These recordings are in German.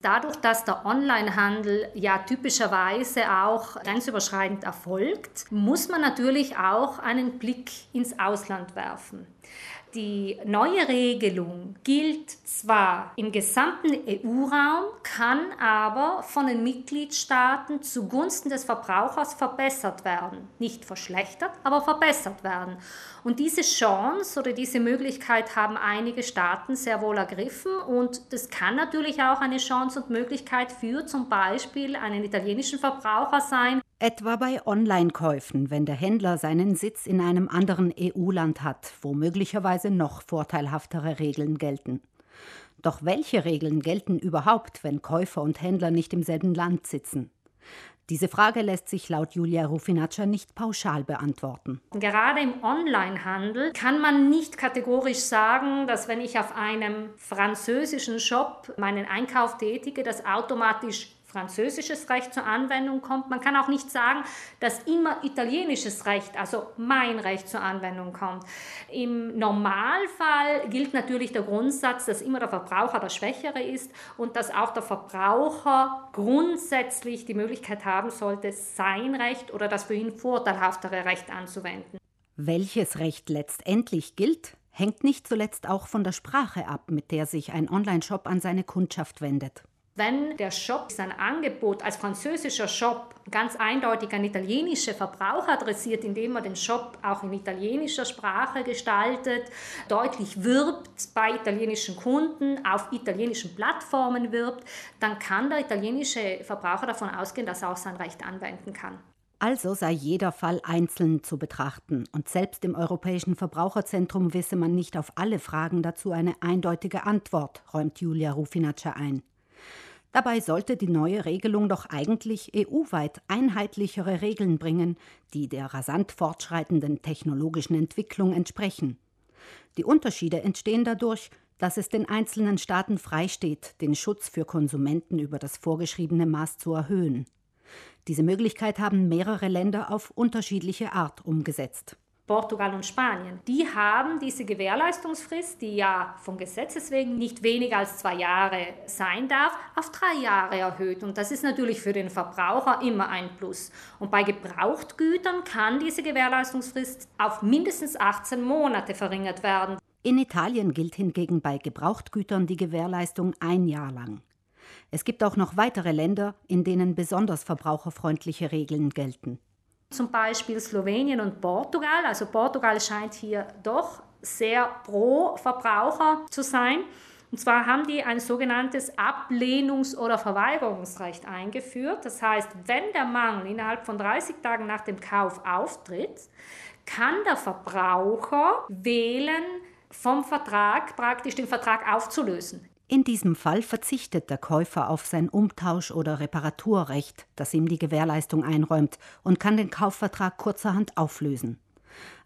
Dadurch, dass der Onlinehandel ja typischerweise auch grenzüberschreitend erfolgt, muss man natürlich auch einen Blick ins Ausland werfen. Die neue Regelung gilt zwar im gesamten EU-Raum, kann aber von den Mitgliedstaaten zugunsten des Verbrauchers verbessert werden. Nicht verschlechtert, aber verbessert werden. Und diese Chance oder diese Möglichkeit haben einige Staaten sehr wohl ergriffen. Und das kann natürlich auch eine Chance und Möglichkeit für zum Beispiel einen italienischen Verbraucher sein, Etwa bei Online-Käufen, wenn der Händler seinen Sitz in einem anderen EU-Land hat, wo möglicherweise noch vorteilhaftere Regeln gelten. Doch welche Regeln gelten überhaupt, wenn Käufer und Händler nicht im selben Land sitzen? Diese Frage lässt sich laut Julia Rufinaccia nicht pauschal beantworten. Gerade im Onlinehandel kann man nicht kategorisch sagen, dass wenn ich auf einem französischen Shop meinen Einkauf tätige, das automatisch französisches Recht zur Anwendung kommt. Man kann auch nicht sagen, dass immer italienisches Recht, also mein Recht zur Anwendung kommt. Im Normalfall gilt natürlich der Grundsatz, dass immer der Verbraucher der Schwächere ist und dass auch der Verbraucher grundsätzlich die Möglichkeit haben sollte, sein Recht oder das für ihn vorteilhaftere Recht anzuwenden. Welches Recht letztendlich gilt, hängt nicht zuletzt auch von der Sprache ab, mit der sich ein Onlineshop an seine Kundschaft wendet. Wenn der Shop sein Angebot als französischer Shop ganz eindeutig an italienische Verbraucher adressiert, indem er den Shop auch in italienischer Sprache gestaltet, deutlich wirbt bei italienischen Kunden, auf italienischen Plattformen wirbt, dann kann der italienische Verbraucher davon ausgehen, dass er auch sein Recht anwenden kann. Also sei jeder Fall einzeln zu betrachten und selbst im Europäischen Verbraucherzentrum wisse man nicht auf alle Fragen dazu eine eindeutige Antwort, räumt Julia Rufinaccia ein. Dabei sollte die neue Regelung doch eigentlich EU-weit einheitlichere Regeln bringen, die der rasant fortschreitenden technologischen Entwicklung entsprechen. Die Unterschiede entstehen dadurch, dass es den einzelnen Staaten freisteht, den Schutz für Konsumenten über das vorgeschriebene Maß zu erhöhen. Diese Möglichkeit haben mehrere Länder auf unterschiedliche Art umgesetzt. Portugal und Spanien, die haben diese Gewährleistungsfrist, die ja von Gesetzes wegen nicht weniger als zwei Jahre sein darf, auf drei Jahre erhöht. Und das ist natürlich für den Verbraucher immer ein Plus. Und bei Gebrauchtgütern kann diese Gewährleistungsfrist auf mindestens 18 Monate verringert werden. In Italien gilt hingegen bei Gebrauchtgütern die Gewährleistung ein Jahr lang. Es gibt auch noch weitere Länder, in denen besonders verbraucherfreundliche Regeln gelten zum Beispiel Slowenien und Portugal. Also Portugal scheint hier doch sehr pro Verbraucher zu sein. Und zwar haben die ein sogenanntes Ablehnungs- oder Verweigerungsrecht eingeführt. Das heißt, wenn der Mangel innerhalb von 30 Tagen nach dem Kauf auftritt, kann der Verbraucher wählen, vom Vertrag praktisch den Vertrag aufzulösen. In diesem Fall verzichtet der Käufer auf sein Umtausch- oder Reparaturrecht, das ihm die Gewährleistung einräumt, und kann den Kaufvertrag kurzerhand auflösen.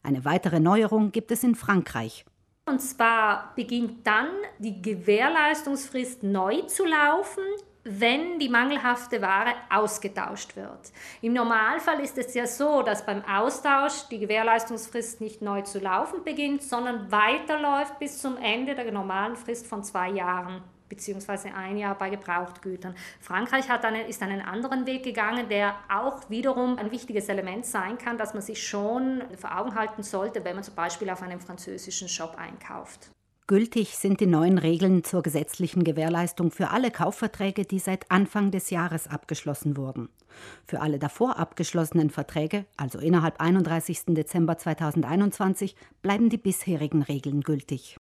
Eine weitere Neuerung gibt es in Frankreich. Und zwar beginnt dann die Gewährleistungsfrist neu zu laufen, wenn die mangelhafte Ware ausgetauscht wird. Im Normalfall ist es ja so, dass beim Austausch die Gewährleistungsfrist nicht neu zu laufen beginnt, sondern weiterläuft bis zum Ende der normalen Frist von zwei Jahren beziehungsweise ein Jahr bei Gebrauchtgütern. Frankreich hat einen, ist einen anderen Weg gegangen, der auch wiederum ein wichtiges Element sein kann, dass man sich schon vor Augen halten sollte, wenn man zum Beispiel auf einem französischen Shop einkauft. Gültig sind die neuen Regeln zur gesetzlichen Gewährleistung für alle Kaufverträge, die seit Anfang des Jahres abgeschlossen wurden. Für alle davor abgeschlossenen Verträge, also innerhalb 31. Dezember 2021, bleiben die bisherigen Regeln gültig.